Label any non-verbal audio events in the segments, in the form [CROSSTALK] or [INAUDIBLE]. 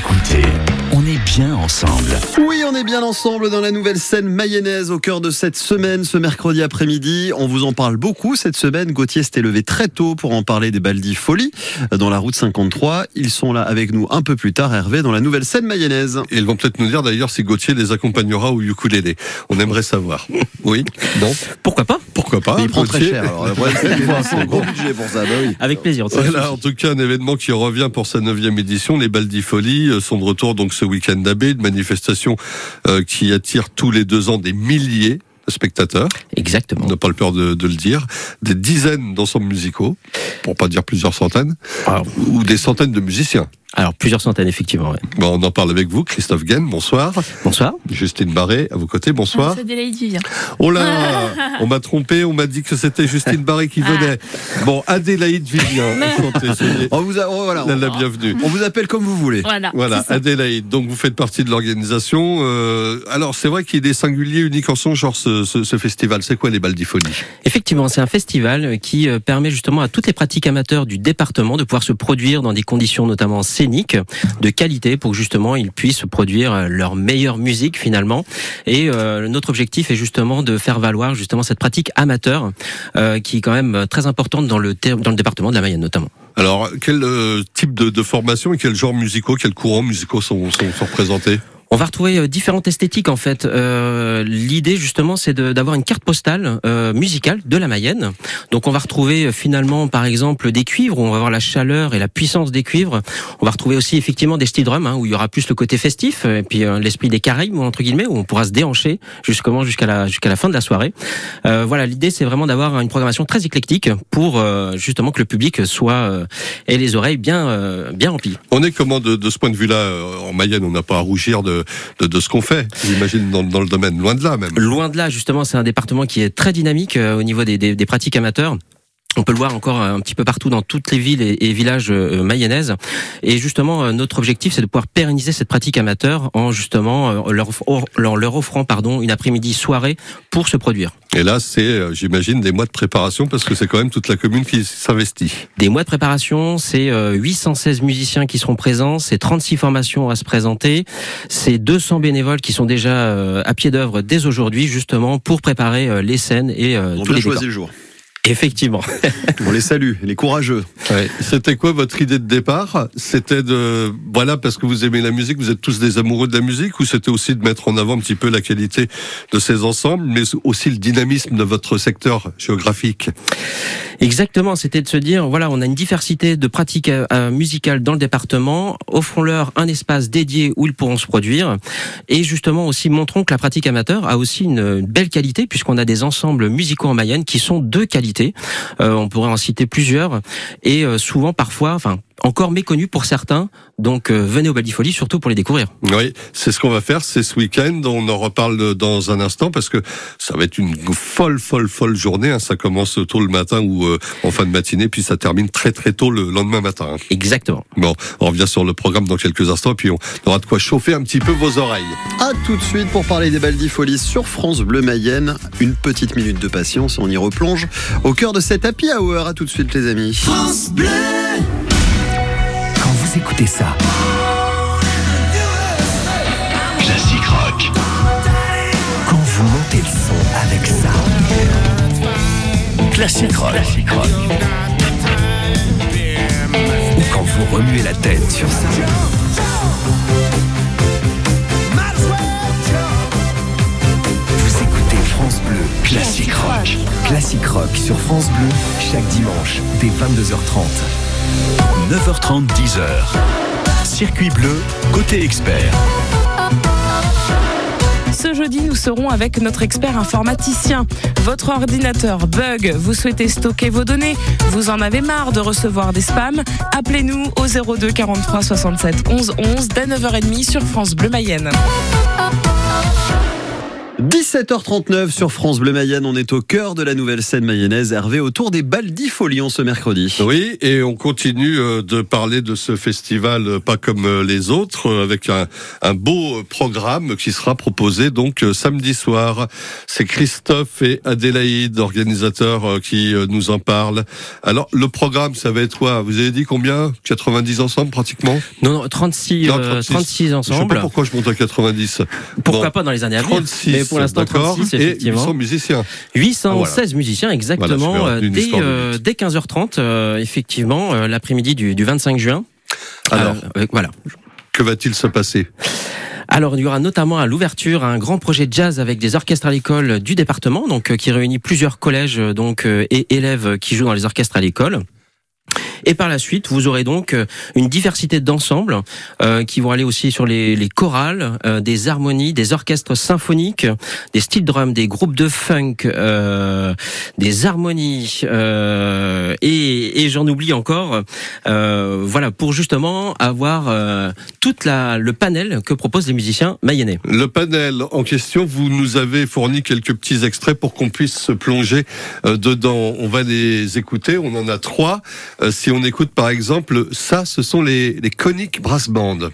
écoutez, on est bien ensemble. Oui, on est bien ensemble dans la nouvelle scène mayonnaise au cœur de cette semaine, ce mercredi après-midi. On vous en parle beaucoup cette semaine. Gauthier s'était levé très tôt pour en parler des Baldi Folie dans la route 53. Ils sont là avec nous un peu plus tard, Hervé, dans la nouvelle scène mayonnaise. Et ils vont peut-être nous dire d'ailleurs si Gauthier les accompagnera au ukulélé. On aimerait savoir. Oui, non Pourquoi pas? Pourquoi pas Mais il prend très cher. Alors, problème, c'est un gros budget pour ça. Bah oui. Avec plaisir. Voilà, en tout cas, un événement qui revient pour sa neuvième édition. Les Baldi Folies euh, sont de retour donc ce week-end d'abbé, une manifestation euh, qui attire tous les deux ans des milliers de spectateurs. Exactement. On n'a pas le peur de, de le dire. Des dizaines d'ensembles musicaux, pour pas dire plusieurs centaines, Alors, ou des centaines de musiciens. Alors, plusieurs centaines, effectivement. ouais. Bon, on en parle avec vous, Christophe Gaine, bonsoir. Bonsoir. Justine Barré, à vos côtés, bonsoir. C'est Adélaïde Vivien. Oh là, [LAUGHS] on m'a trompé, on m'a dit que c'était Justine Barré qui venait. Bon, Adélaïde Vivien, [LAUGHS] On vous, a- oh, voilà, la, on, la bienvenue. on vous appelle comme vous voulez. Voilà. Adélaïde. Donc vous faites partie de l'organisation. Euh, alors c'est vrai qu'il est singulier, unique en son genre ce, ce, ce festival. C'est quoi les Baldifolies Effectivement, c'est un festival qui euh, permet justement à toutes les pratiques amateurs du département de pouvoir se produire dans des conditions notamment de qualité pour justement ils puissent produire euh, leur meilleure musique finalement. Et euh, notre objectif est justement de faire valoir justement cette pratique amateur euh, qui est quand même très importante dans le, dans le département de la Mayenne notamment. Alors quel type de, de formation et quels genres musicaux, quels courants musicaux sont, sont, sont représentés? On va retrouver euh, différentes esthétiques en fait. Euh, L'idée justement, c'est d'avoir une carte postale euh, musicale de la Mayenne. Donc on va retrouver euh, finalement, par exemple, des cuivres où on va voir la chaleur et la puissance des cuivres. On va retrouver aussi effectivement des steel drums hein, où il y aura plus le côté festif et puis euh, l'esprit des Caraïbes entre guillemets où on pourra se déhancher jusqu'à la jusqu'à la fin de la soirée. Euh, voilà, l'idée c'est vraiment d'avoir une programmation très éclectique pour euh, justement que le public soit euh, ait les oreilles bien euh, bien remplies. On est comment de, de ce point de vue-là euh, en Mayenne? On n'a pas à rougir de, de, ce qu'on fait, j'imagine, dans, le domaine. Loin de là même. Loin de là, justement, c'est un département qui est très dynamique euh, au niveau des- des pratiques amateurs. On peut le voir encore un petit peu partout dans toutes les villes et, villages euh, mayennaises. Et justement, euh, notre objectif, c'est de pouvoir pérenniser cette pratique amateur en justement euh, leur, off- leur, leur offrant pardon, une après-midi soirée pour se produire. Et là, c'est, j'imagine, des mois de préparation parce que c'est quand même toute la commune qui s'investit. Des mois de préparation, c'est euh, 816 musiciens qui seront présents, c'est 36 formations à se présenter, c'est 200 bénévoles qui sont déjà à pied d'œuvre dès aujourd'hui, justement, pour préparer les scènes et On tous les choisi décors. le jour. Effectivement. [LAUGHS] On les salue, les courageux. C'était quoi votre idée de départ? C'était de voilà parce que vous aimez la musique, vous êtes tous des amoureux de la musique, ou c'était aussi de mettre en avant un petit peu la qualité de ces ensembles, mais aussi le dynamisme de votre secteur géographique? Exactement, c'était de se dire, voilà, on a une diversité de pratiques euh, euh, musicales dans le département, offrons-leur un espace dédié où ils pourront se produire, et justement aussi montrons que la pratique amateur a aussi une belle qualité, puisqu'on a des ensembles musicaux en Mayenne qui sont de qualité, Euh, on pourrait en citer plusieurs, et euh, souvent parfois, enfin, encore méconnus pour certains, donc euh, venez au Baldifolie, surtout pour les découvrir. Oui, c'est ce qu'on va faire, c'est ce week-end. On en reparle dans un instant parce que ça va être une folle, folle, folle journée. hein. Ça commence tôt le matin ou euh, en fin de matinée, puis ça termine très, très tôt le lendemain matin. hein. Exactement. Bon, on revient sur le programme dans quelques instants, puis on aura de quoi chauffer un petit peu vos oreilles. À tout de suite pour parler des Baldi Folies sur France Bleu Mayenne. Une petite minute de patience, on y replonge au cœur de cet happy hour. À tout de suite les amis. Quand vous écoutez ça, classique rock. Quand vous montez le son avec ça, classique rock. Ou quand vous remuez la tête sur ça. Vous écoutez France Bleu, classique rock. Classique rock sur France Bleu, chaque dimanche, dès 22h30. 9h30, 10h. Circuit bleu, côté expert. Ce jeudi, nous serons avec notre expert informaticien. Votre ordinateur bug, vous souhaitez stocker vos données, vous en avez marre de recevoir des spams, appelez-nous au 02 43 67 11 11 dès 9h30 sur France Bleu Mayenne. 17h39 sur France Bleu Mayenne, on est au cœur de la nouvelle scène mayonnaise. Hervé, autour des Baldifolions ce mercredi. Oui, et on continue euh, de parler de ce festival euh, pas comme euh, les autres, avec un, un beau programme qui sera proposé donc samedi soir. C'est Christophe et Adélaïde, organisateurs, qui nous en parlent. Alors, le programme, ça va être quoi? Vous avez dit combien? 90 ensemble pratiquement? Non, non, 36, Non, euh, 36. 36 Je sais ensemble. pas pourquoi je monte à 90. Pourquoi Bon. pas dans les années à venir 36, Mais pour l'instant, d'accord, 36, et effectivement. 800 musiciens. 816 musiciens exactement Voilà, euh, dès, histoire de euh, vite. dès 15h30 euh, effectivement euh, l'après-midi du, du 25 juin. Alors, voilà. que va-t-il se passer? Alors il y aura notamment à l'ouverture un grand projet de jazz avec des orchestres à l'école du département, donc qui réunit plusieurs collèges donc et élèves qui jouent dans les orchestres à l'école. Et par la suite, vous aurez donc euh, une diversité d'ensembles euh, qui vont aller aussi sur les, les chorales, euh, des harmonies, des orchestres symphoniques, des styles drum, des groupes de funk, euh, des harmonies euh, et, et j'en oublie encore. Euh, voilà pour justement avoir toute la le panel que proposent les musiciens mayennais. Le panel en question, vous nous avez fourni quelques petits extraits pour qu'on puisse se plonger dedans. On va les écouter, on en a trois. Si on écoute par exemple, ça, ce sont les, Conic Brass Band.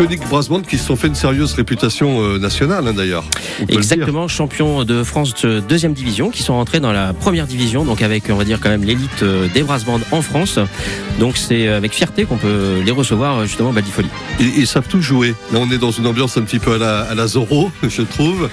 Voilà. Les Conic Brass Band qui se sont fait une sérieuse réputation euh, nationale hein, d'ailleurs. Exactement, champions de France de deuxième division, qui sont rentrés dans la première division, donc avec, on va dire, quand même l'élite euh, des brass bands en France. Donc c'est avec fierté qu'on peut les recevoir euh, justement au Baldifoli. Ils, ils savent tout jouer. Là, on est dans une ambiance un petit peu à la, à la Zorro, [LAUGHS] je trouve.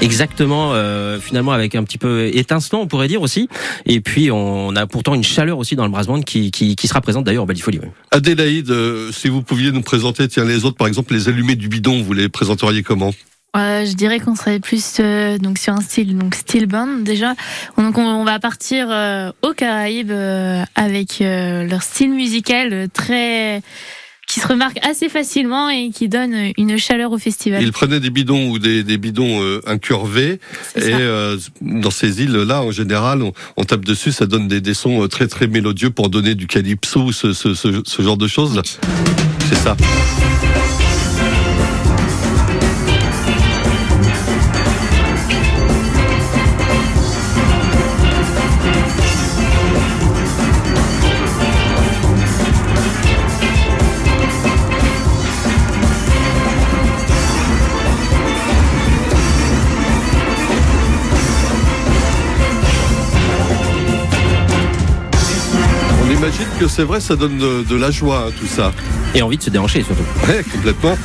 Exactement, euh, finalement avec un petit peu étincelant, on pourrait dire aussi. Et puis on a pourtant une chaleur aussi dans le brass band qui, qui, qui sera présente d'ailleurs au Baldifoli. oui. Adélaïde, euh, si vous pouviez nous présenter, tiens, les autres, par exemple, les allumés du bidon, vous les présenteriez comment Euh, je dirais qu'on serait plus euh, donc sur un style donc steel band déjà. Donc on, va partir euh, aux Caraïbes avec leur style musical très qui se remarque assez facilement et qui donne une chaleur au festival. Ils prenaient des bidons ou des, des bidons euh, incurvés. Et euh, dans ces îles-là, en général, on, on tape dessus, ça donne des, des sons euh, très très mélodieux pour donner du calypso, ce, ce, ce, ce genre de choses. C'est ça. Que c'est vrai, ça donne de, la joie, hein, tout ça. Et envie de se déhancher surtout. Ouais, complètement.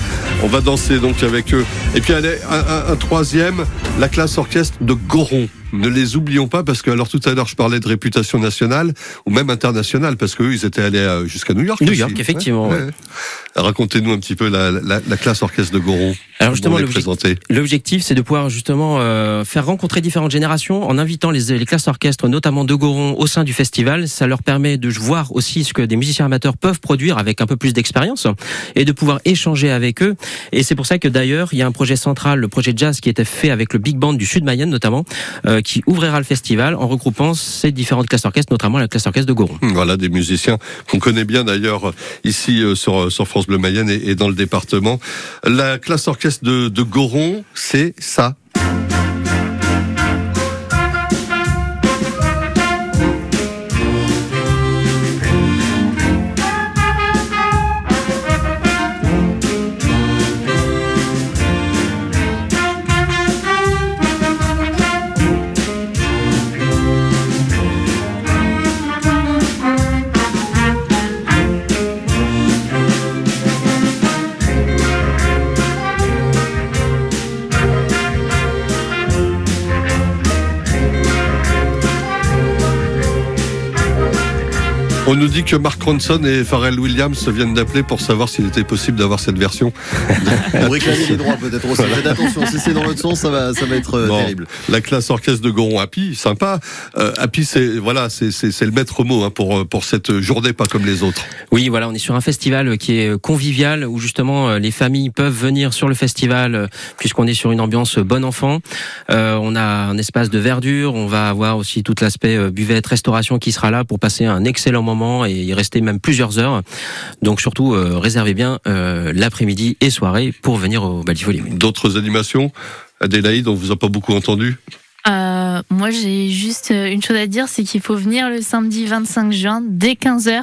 On va danser donc avec eux. Et puis allez, un, un- un troisième, la classe orchestre de Goron. Ne les oublions pas parce que alors tout à l'heure je parlais de réputation nationale ou même internationale parce qu'eux ils étaient allés euh, jusqu'à New York. New aussi. York, effectivement, Ouais, ouais. Racontez-nous un petit peu la, la, la classe orchestre de Goron. Alors justement, l'objectif- c'est de pouvoir justement euh, faire rencontrer différentes générations en invitant les, les classes orchestres, notamment de Goron, au sein du festival. Ça leur permet de voir aussi ce que des musiciens amateurs peuvent produire avec un peu plus d'expérience et de pouvoir échanger avec eux. Et c'est pour ça que d'ailleurs, il y a un projet central, le projet jazz, qui était fait avec le Big Band du Sud Mayenne notamment, euh, qui ouvrira le festival en regroupant ces différentes classes orchestres, notamment la classe orchestre de Goron. Voilà des musiciens qu'on connaît bien d'ailleurs ici euh, sur, sur France Bleu Mayenne et, et dans le département. La classe orchestre de, de Goron, c'est ça. On nous dit que Mark Ronson et Pharrell Williams viennent d'appeler pour savoir s'il était possible d'avoir cette version. [LAUGHS] Pour réclamer les droits peut-être aussi. Faites attention, si c'est dans l'autre sens, ça va, ça va être euh, Bon, terrible. La classe orchestre de Goron Happy, sympa. Euh, Happy, c'est voilà, c'est le maître mot hein, pour pour cette journée, pas comme les autres. Oui, voilà, on est sur un festival qui est convivial où justement euh, les familles peuvent venir sur le festival euh, puisqu'on est sur une ambiance bon enfant. Euh, on a un espace de verdure, on va avoir aussi tout l'aspect buvette, restauration qui sera là pour passer un excellent moment et y rester même plusieurs heures. Donc surtout euh, réservez bien euh, l'après-midi et soirée pour venir au Baltifoli. oui. D'autres animations. Adélaïde, on vous a pas beaucoup entendu? Euh, moi, j'ai juste une chose à dire, c'est qu'il faut venir le samedi 25 juin dès 15h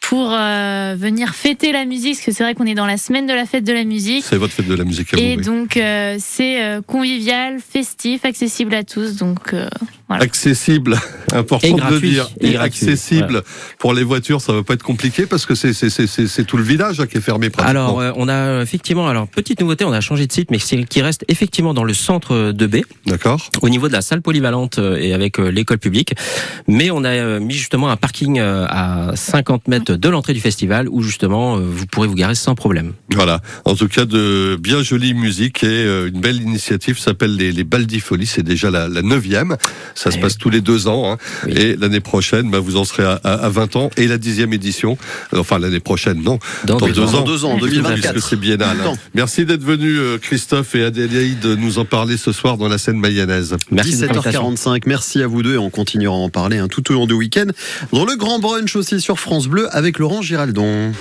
pour euh, venir fêter la musique, parce que c'est vrai qu'on est dans la semaine de la fête de la musique. C'est votre fête de la musique à vous. Et oui. donc, euh, c'est euh, convivial, festif, accessible à tous. Donc, euh, voilà. accessible, [LAUGHS] important Et de gratuit. dire, Et et, gratuit, accessible pour les voitures, ça va pas être compliqué parce que c'est tout le village hein, qui est fermé pratiquement. Alors, euh, on a effectivement, alors petite nouveauté, on a changé de site, mais c'est qui reste effectivement dans le centre de B, D'accord. au niveau de la salle polyvalente euh, et avec euh, l'école publique. Mais on a mis justement un parking à 50 mètres de l'entrée du festival où justement vous pourrez vous garer sans problème. Voilà. En tout cas, de bien jolie musique et une belle initiative s'appelle les, les Baldifolies. C'est déjà la neuvième. Ça se Eh passe tous les deux ans. hein. Oui. Et l'année prochaine, bah, vous en serez à, à, à 20 ans. Et la dixième édition. Enfin, l'année prochaine, non. Dans Dans deux deux ans. Dans deux ans, 2024. Puisque c'est biennal. hein. Merci d'être venu, euh, Christophe et Adélaïde, nous en parler ce soir dans la scène mayonnaise. Merci de l'invitation. 17h45, merci à vous deux et on continuera à en parler hein, tout au long du week-end. Dans le grand brunch aussi sur France Bleu avec Laurent Giraldon.